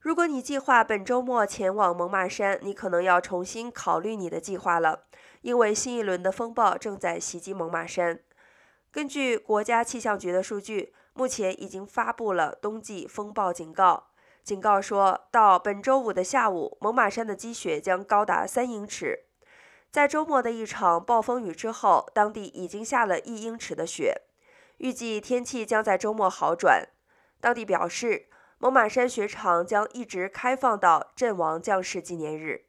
如果你计划本周末前往猛犸山，你可能要重新考虑你的计划了，因为新一轮的风暴正在袭击猛犸山。根据国家气象局的数据，目前已经发布了冬季风暴警告。警告说到本周五的下午，猛犸山的积雪将高达三英尺。在周末的一场暴风雨之后，当地已经下了一英尺的雪。预计天气将在周末好转。当地表示，猛犸山雪场将一直开放到阵亡将士纪念日。